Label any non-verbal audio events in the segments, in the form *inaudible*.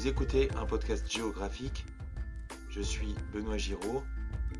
Vous écoutez un podcast géographique. Je suis Benoît Giraud.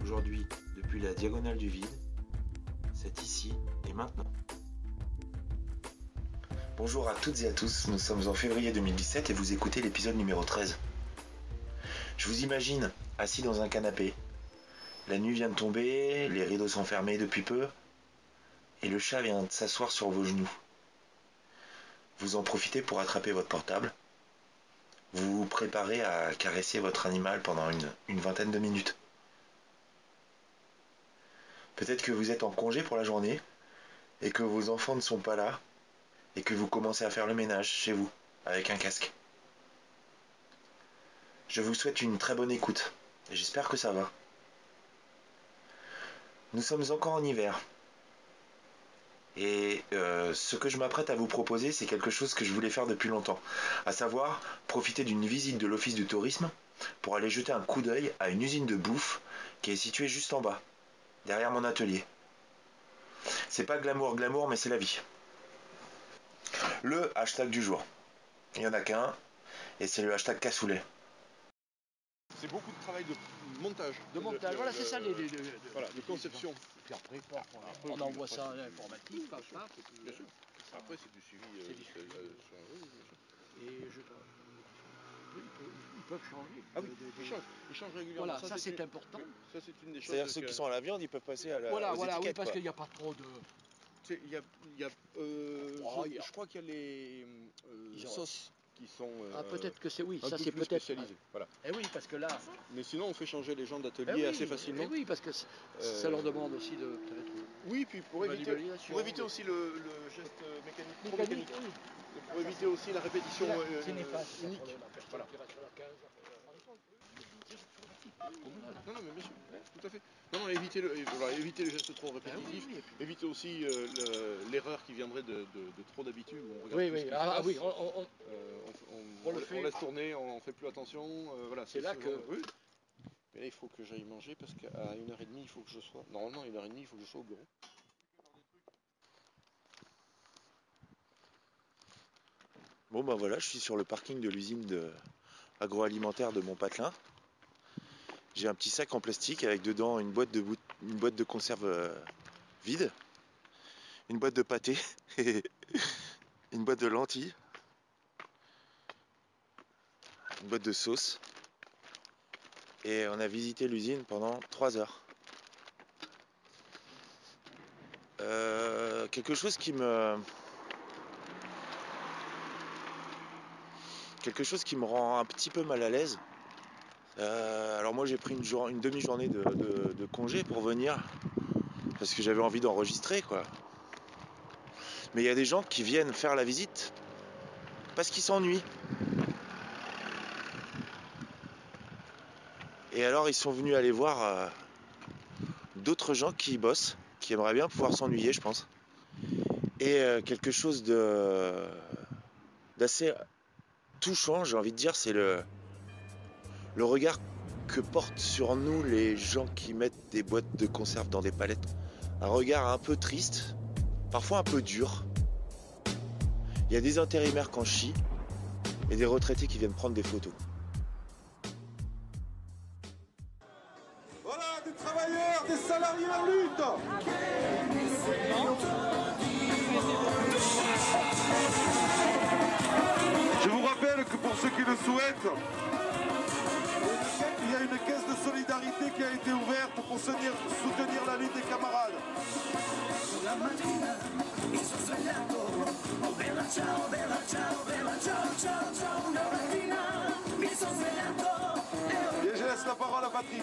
Aujourd'hui, depuis la diagonale du vide, c'est ici et maintenant. Bonjour à toutes et à tous, nous sommes en février 2017 et vous écoutez l'épisode numéro 13. Je vous imagine assis dans un canapé. La nuit vient de tomber, les rideaux sont fermés depuis peu, et le chat vient de s'asseoir sur vos genoux. Vous en profitez pour attraper votre portable. Vous vous préparez à caresser votre animal pendant une, une vingtaine de minutes. Peut-être que vous êtes en congé pour la journée et que vos enfants ne sont pas là et que vous commencez à faire le ménage chez vous avec un casque. Je vous souhaite une très bonne écoute et j'espère que ça va. Nous sommes encore en hiver. Et euh, ce que je m'apprête à vous proposer, c'est quelque chose que je voulais faire depuis longtemps, à savoir profiter d'une visite de l'office du tourisme pour aller jeter un coup d'œil à une usine de bouffe qui est située juste en bas, derrière mon atelier. C'est pas glamour glamour, mais c'est la vie. Le hashtag du jour. Il y en a qu'un, et c'est le hashtag cassoulet. C'est beaucoup de travail de montage. De montage, voilà, c'est ça, les, les- les- les- Voilà, de conception. Puis après, on, envoie ça à l'informatique, et puis, Bien sûr. Après, c'est du suivi. euh, C'est du suivi. euh, sur- oui, oui, bien sûr. et je... ils peuvent- changer. Ah oui, de- de- ils changent, ils changent régulièrement. Voilà, ça c'est important. Ça, c'est une des choses. C'est-à-dire ceux que- qui sont à la viande, ils peuvent passer à la, Voilà, aux voilà, oui, parce qu'il n'y a pas trop de... Tu sais, Il y a, il y a, euh, Oh, je, il y a- je crois qu'il y a les euh, sauces qui sont. euh, Ah, peut-être que c'est... Oui, un ça peu c'est plus peut-être... spécialisées. Voilà. Eh oui, parce que là... Mais sinon, on fait changer les gens eh d'atelier oui, assez facilement. eh oui, parce que Euh, ça leur demande aussi de... peut-être, Oui, puis pour éviter, pour éviter aussi le, le geste euh, mécanique, trop Mécanique, mécanique. oui. Et pour éviter aussi la répétition C'est là- euh, néfaste. unique. Voilà. qui reste sur la case. Non, non, mais bien sûr, ouais, tout à fait. Non, non, éviter le, voilà, éviter les gestes trop Ah oui, Éviter aussi euh, le- l'erreur qui viendrait de, de- de trop d'habitude. où on regarde oui, oui, ah, ah passe. oui, on- on- on- Euh, on, on- On le on- fait. on laisse tourner, on fait plus attention. euh, voilà, C'est là ce que- genre- oui. Mais là, il faut que j'aille manger parce qu'à 1h30, il faut que je sois. Normalement, à 1h30, il faut que je sois au bureau. Bon ben voilà, je suis sur le parking de l'usine de... agroalimentaire de Montpatelin. J'ai un petit sac en plastique avec dedans une boîte de, boîte de conserve euh, vide, une boîte de pâté, *laughs* une boîte de lentilles, une boîte de sauce. Et on a visité l'usine pendant 3 heures. Euh, quelque chose qui me quelque chose qui me rend un petit peu mal à l'aise. Euh, alors moi j'ai pris une, jour- une demi-journée de, de- de congé pour venir parce que j'avais envie d'enregistrer quoi. Mais il y a des gens qui viennent faire la visite parce qu'ils s'ennuient. Et alors ils sont venus aller voir euh, d'autres gens qui bossent, qui aimeraient bien pouvoir s'ennuyer je pense. Et euh, quelque chose de d'assez touchant, j'ai envie de dire, c'est le, le regard que portent sur nous les gens qui mettent des boîtes de conserve dans des palettes. Un regard un peu triste, parfois un peu dur. Il y a des intérimaires qui en et des retraités qui viennent prendre des photos. Voilà, des travailleurs, des salariés en lutte Je vous rappelle que pour ceux qui le souhaitent, solidarité qui a été ouverte pour soutenir, soutenir la lutte des camarades. Et je laisse la parole à Patrick.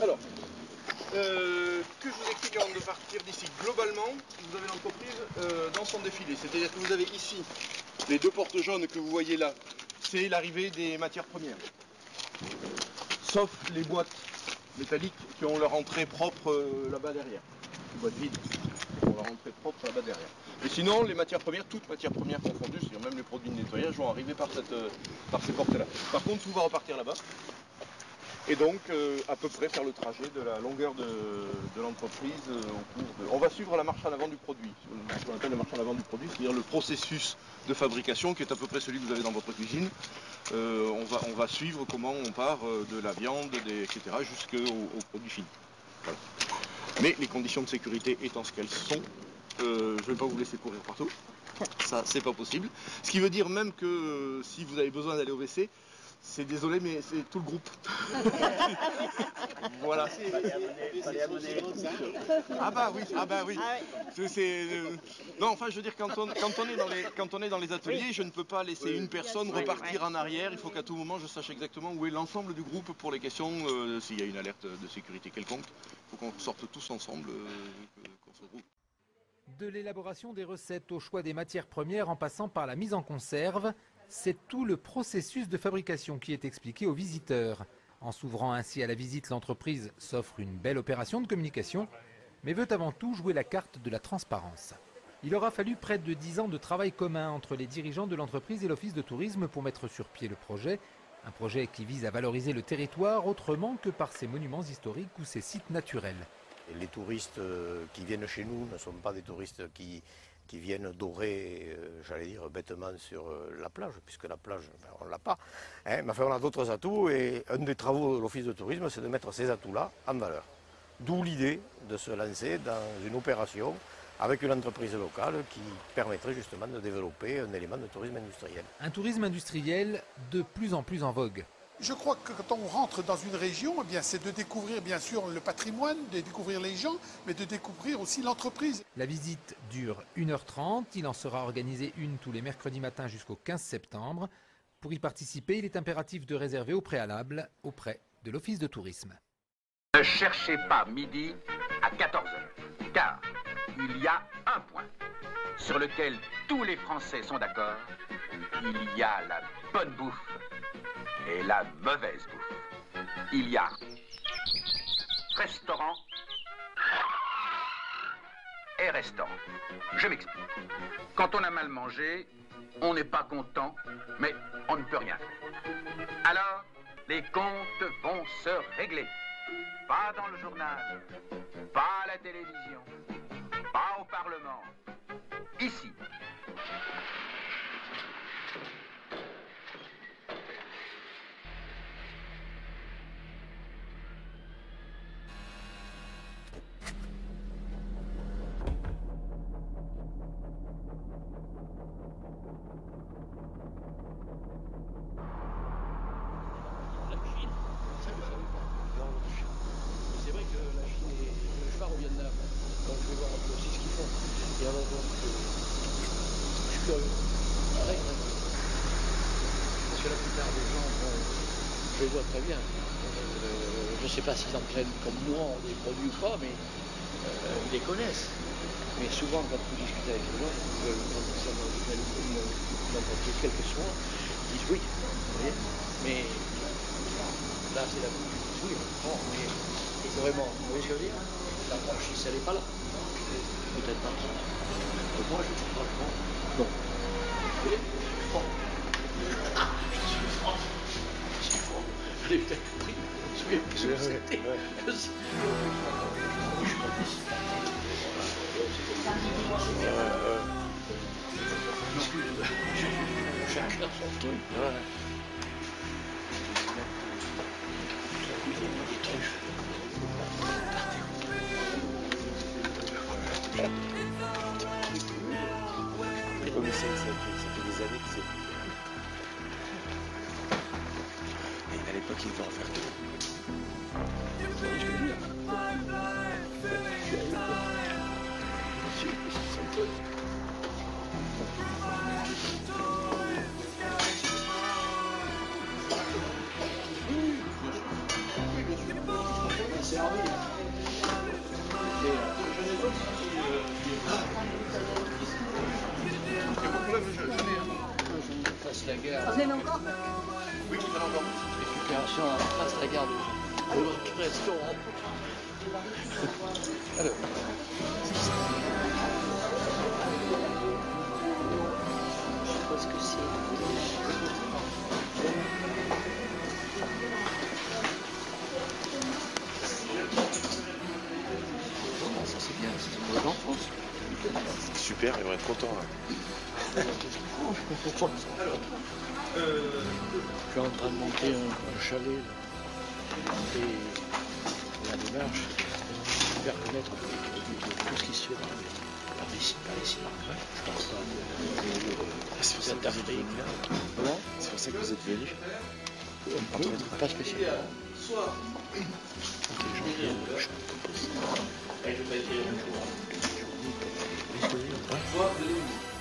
Alors, euh, que je vous explique avant de partir d'ici. Globalement, vous avez l'entreprise euh, dans son défilé. C'est-à-dire que vous avez ici les deux portes jaunes que vous voyez là. C'est l'arrivée des matières premières. Sauf les boîtes métalliques qui ont leur entrée propre euh, là-bas derrière. Les boîtes vides qui ont leur entrée propre là-bas derrière. Et sinon, les matières premières, toutes matières premières confondues, c'est-à-dire même les produits de nettoyage, vont arriver par, ces portes-là. Par contre, tout va repartir là-bas. Et donc, euh, à peu près faire le trajet de la longueur de, l'entreprise euh, au cours de... On va suivre la marche en avant du produit, ce qu'on appelle la marche en avant du produit, c'est-à-dire le processus de fabrication qui est à peu près celui que vous avez dans votre cuisine. Euh, on, va, suivre comment on part de la viande, etc., jusqu'au au produit fini. Mais les conditions de sécurité étant ce qu'elles sont, je ne vais pas vous laisser courir partout. Ça, c'est pas possible. Ce qui veut dire même que si vous avez besoin d'aller au WC, c'est désolé, mais c'est tout le groupe. *laughs* voilà. Ah bah oui, ah bah oui. C'est- Non, enfin, je veux dire, quand on, quand on est dans les, quand on est dans les ateliers, je ne peux pas laisser une personne repartir en arrière. Il faut qu'à tout moment, je sache exactement où est l'ensemble du groupe pour les questions. euh, S'il y a une alerte de sécurité quelconque, il faut qu'on sorte tous ensemble, euh, qu'on se regroupe. De l'élaboration des recettes au choix des matières premières en passant par la mise en conserve, c'est tout le processus de fabrication qui est expliqué aux visiteurs. En s'ouvrant ainsi à la visite, l'entreprise s'offre une belle opération de communication, mais veut avant tout jouer la carte de la transparence. Il aura fallu près de 10 ans de travail commun entre les dirigeants de l'entreprise et l'Office de tourisme pour mettre sur pied le projet, un projet qui vise à valoriser le territoire autrement que par ses monuments historiques ou ses sites naturels. Les touristes euh, qui viennent chez nous ne sont pas des touristes qui, qui viennent dorer, euh, j'allais dire, bêtement sur euh, la plage, puisque la plage, ben, on ne l'a pas. hein. mais enfin, on a d'autres atouts et un des travaux de l'Office de tourisme, c'est de mettre ces atouts-là en valeur. D'où l'idée de se lancer dans une opération avec une entreprise locale qui permettrait justement de développer un élément de tourisme industriel. Un tourisme industriel de plus en plus en vogue. Je crois que quand on rentre dans une région, eh bien, c'est de découvrir bien sûr le patrimoine, de découvrir les gens, mais de découvrir aussi l'entreprise. La visite dure 1h30, il en sera organisé une tous les mercredis matins jusqu'au 15 septembre. Pour y participer, il est impératif de réserver au préalable auprès de l'Office de tourisme. Ne cherchez pas midi à 14h, car il y a un point sur lequel tous les Français sont d'accord. Il y a la bonne bouffe et la mauvaise bouffe. Il y a restaurant et restaurant. Je m'explique. Quand on a mal mangé, on n'est pas content, mais on ne peut rien faire. Alors, les comptes vont se régler. Pas dans le journal, pas à la télévision, pas au Parlement. Ici. La Chine. Ça, pas. C'est vrai que la Chine et le phare au Vietnam, donc je vais voir un peu aussi ce qu'ils font. Et alors donc, euh, je suis curieux. Très, curieux. Parce que la plupart des gens, bon, je les vois très bien. Euh, je ne sais pas s'ils en prennent comme nous des produits ou pas, mais euh, ils les connaissent. Mais souvent, quand vous discutez avec les gens, euh, quand une, une entreprise, quelle que soit, ils disent oui. vous voyez. Mais là, c'est la bouche du oui, on prend, mais vraiment, vous voyez ce que je veux dire? La franchise, elle n'est pas là. Peut-être pas. Donc moi, je suis franchement, non. Vous voyez? Je suis franc. Je suis franc. Je suis franc. Je l'ai peut-être compris. Je me souviens plus où c'était. Je sais. Je suis pas ici. Chacun ça ça fait des années que c'est. Et à l'époque, il devait en faire. La aimez encore? Oui, il y en a encore. Récupération à face la de, de votre restaurant. Alors. Je sais pas ce que c'est. Ça c'est bien, c'est pour les enfants. Super, ils vont être contents. là. Je suis en train de monter un, un chalet là. et la démarche, de faire connaître de tout ce qui se fait par, par ici. Par ici. Je pense pas c'est pour ça que vous êtes d'Afrique. C'est pour ça que vous êtes venus. Un peu, pas spécialement. Je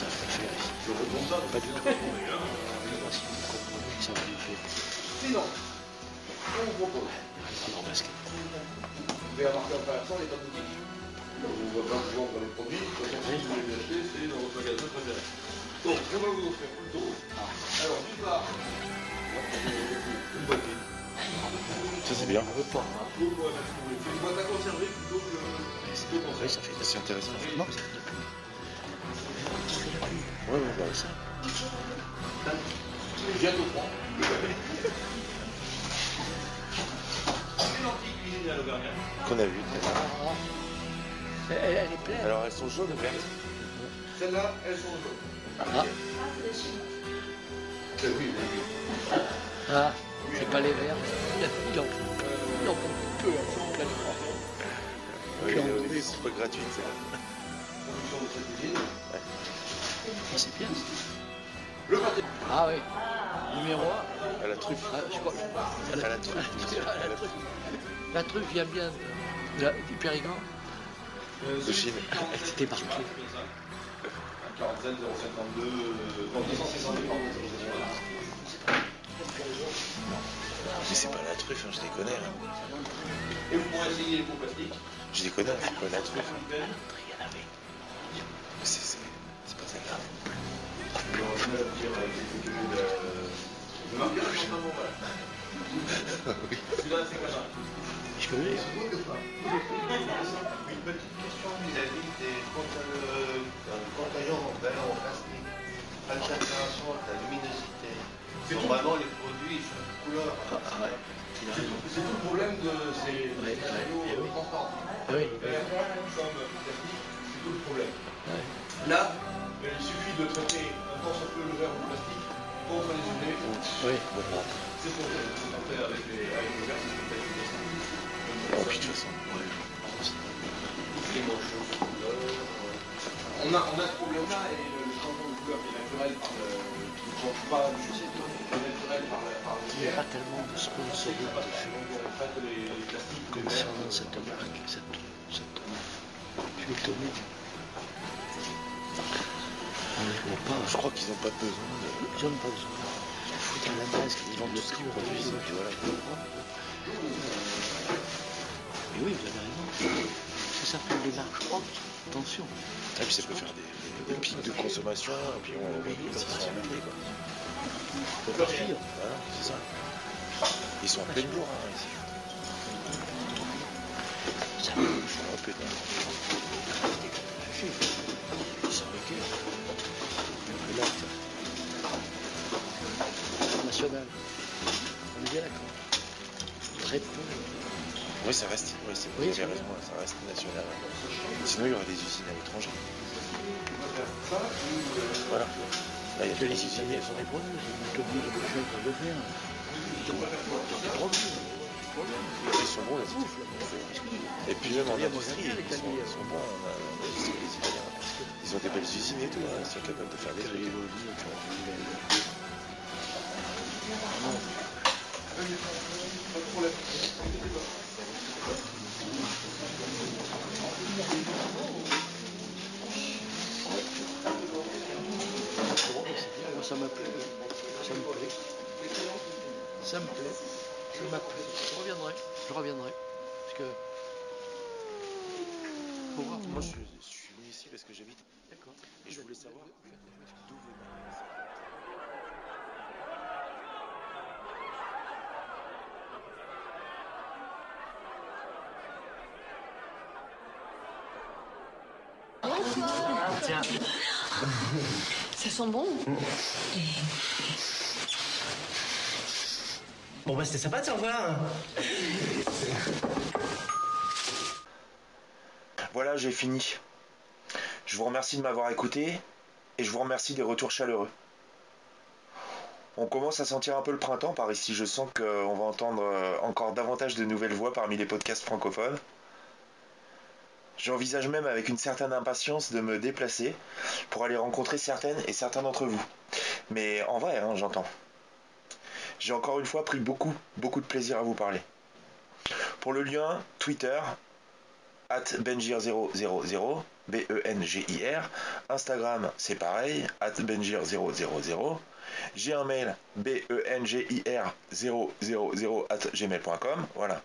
le faire ici. Pas du tout. Je sais pas si vous comprenez que ça va le faire. Sinon, on vous propose. Basket. Vous pouvez remarquer en traversant les de boutiques. On ne va pas vous vendre les produits. De toute façon, si vous voulez les acheter, c'est dans votre magasin préféré. Donc, on va vous offrir plutôt. Alors, d'une part, une boîte. Ça, c'est bien. Une boîte à conserver plutôt que de Oui, conserver. ça fait C'est intéressant. Non, ça. Ouais, ouais, bah, ça. Bientôt prend. Une antique cuisine à l'Auvergnat. Qu'on a vu. Elle, elle est pleine. Alors, elles sont jaunes ou vertes? Celles-là, elles sont jaunes. Ah, Eh oui, oui, oui. ah c'est pas les verts. Il en faut il en faut peu. Oui, oui, devait- c'est pas gratuit, c'est Production de cette cuisine. Ah, c'est bien. Le pâté. Ah oui. Numéro 1. À la truffe. Ah, je crois. À la truffe. La truffe. La truffe vient bien de la- du Périgord. De Chine. C'était marqué. 47 052, non, 262 par autorisation. Mais c'est pas la truffe, hein, je connais. hein. Et vous pourrez essayer les pots plastiques. Je les connais, c'est pas la truffe. Une petite question vis-à-vis des euh, containers en verre en plastique. Altération de la luminosité. Normalement, les produits sont de couleur. C'est tout, le problème de ces matériaux euh, transparents. Oui. Comme plastique, c'est tout le problème. Là, il suffit de traiter un tant soit peu le verre le plastique contre les UV. Oui. C'est ce qu'on fait. C'est ce qu'on fait avec, les, avec le verre, c'est ce qu'on fait avec le plastique. Oh, puis de toute façon. Les moches, les couleurs, On a, on a ce problème-là et le, changement de couleur est naturel par le. qui ne change pas du tout, qui est naturel par, Il n'y a pas tellement de sponsors concernant cette marque. Cette, cette... Je suis étonné. Pas. Je crois qu'ils n'ont pas besoin de. Ils n'ont pas besoin. Ils foutent à la base qu'ils vendent le prix aujourd'hui. Tu vois là. Mais oui, vous avez raison. Ça s'appelle des marques propres. Attention. Ah, puis ça peut faire des, des pics de consommation, et puis on prix, quoi. Faut. Voilà, c'est ça. Ils sont en pleine bourre, hein, ici. Ça Ils sont un National. On est bien d'accord. Très peu. Oui, ça reste. Oui, c'est Oui, raison, ça reste national. Sinon, il y aura des usines à l'étranger. Voilà. Là, il y a Que les usines. Italiens sont. Ils sont obligés de le faire pour le faire. Ils ont des produits. Ils sont bons, les. Et puis même en industrie, ils sont bons Ils ont des belles usines et tout, hein, ils sont capables de faire des trucs. Ça m'a plu. Ça me plaît. Ça me plaît. Ça m'a plu. Je reviendrai. Je reviendrai. Parce que. Pour voir. Moi, je, je suis venu ici parce que j'habite. D'accord. Et je voulais savoir d'où venait. Tiens. Ça sent bon. Bon bah c'était sympa de se revoir. Voilà, j'ai fini. Je vous remercie de m'avoir écouté et je vous remercie des retours chaleureux. On commence à sentir un peu le printemps par ici. Je sens qu'on va entendre euh, encore davantage de nouvelles voix parmi les podcasts francophones. J'envisage même avec une certaine impatience de me déplacer pour aller rencontrer certaines et certains d'entre vous. Mais en vrai, hein, j'entends. J'ai encore une fois pris beaucoup, beaucoup de plaisir à vous parler. Pour le lien, Twitter, at Bengir000, B-E-N-G-I-R. Instagram, c'est pareil, at Bengir000. J'ai un mail, B-E-N-G-I-R 000 at gmail.com. Voilà.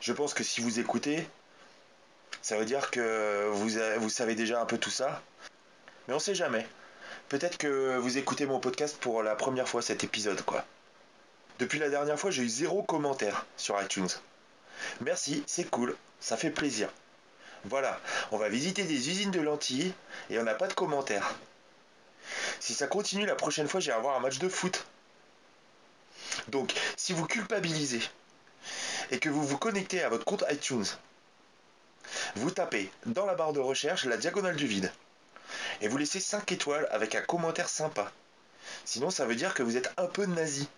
Je pense que si vous écoutez, ça veut dire que vous, vous savez déjà un peu tout ça. Mais on sait jamais. Peut-être que vous écoutez mon podcast pour la première fois cet épisode, quoi. Depuis la dernière fois, j'ai eu zéro commentaire sur iTunes. Merci, c'est cool, ça fait plaisir. Voilà, on va visiter des usines de lentilles et on n'a pas de commentaires. Si ça continue, la prochaine fois, j'irai avoir un match de foot. Donc, si vous culpabilisez et que vous vous connectez à votre compte iTunes, vous tapez dans la barre de recherche la diagonale du vide et vous laissez 5 étoiles avec un commentaire sympa. Sinon, ça veut dire que vous êtes un peu nazi.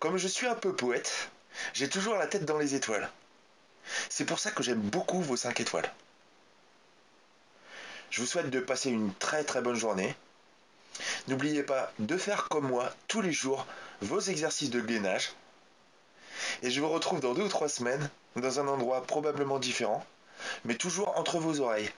Comme je suis un peu poète, j'ai toujours la tête dans les étoiles. C'est pour ça que j'aime beaucoup vos 5 étoiles. Je vous souhaite de passer une très très bonne journée. N'oubliez pas de faire comme moi tous les jours vos exercices de gainage. Et je vous retrouve dans deux ou trois semaines dans un endroit probablement différent, mais toujours entre vos oreilles.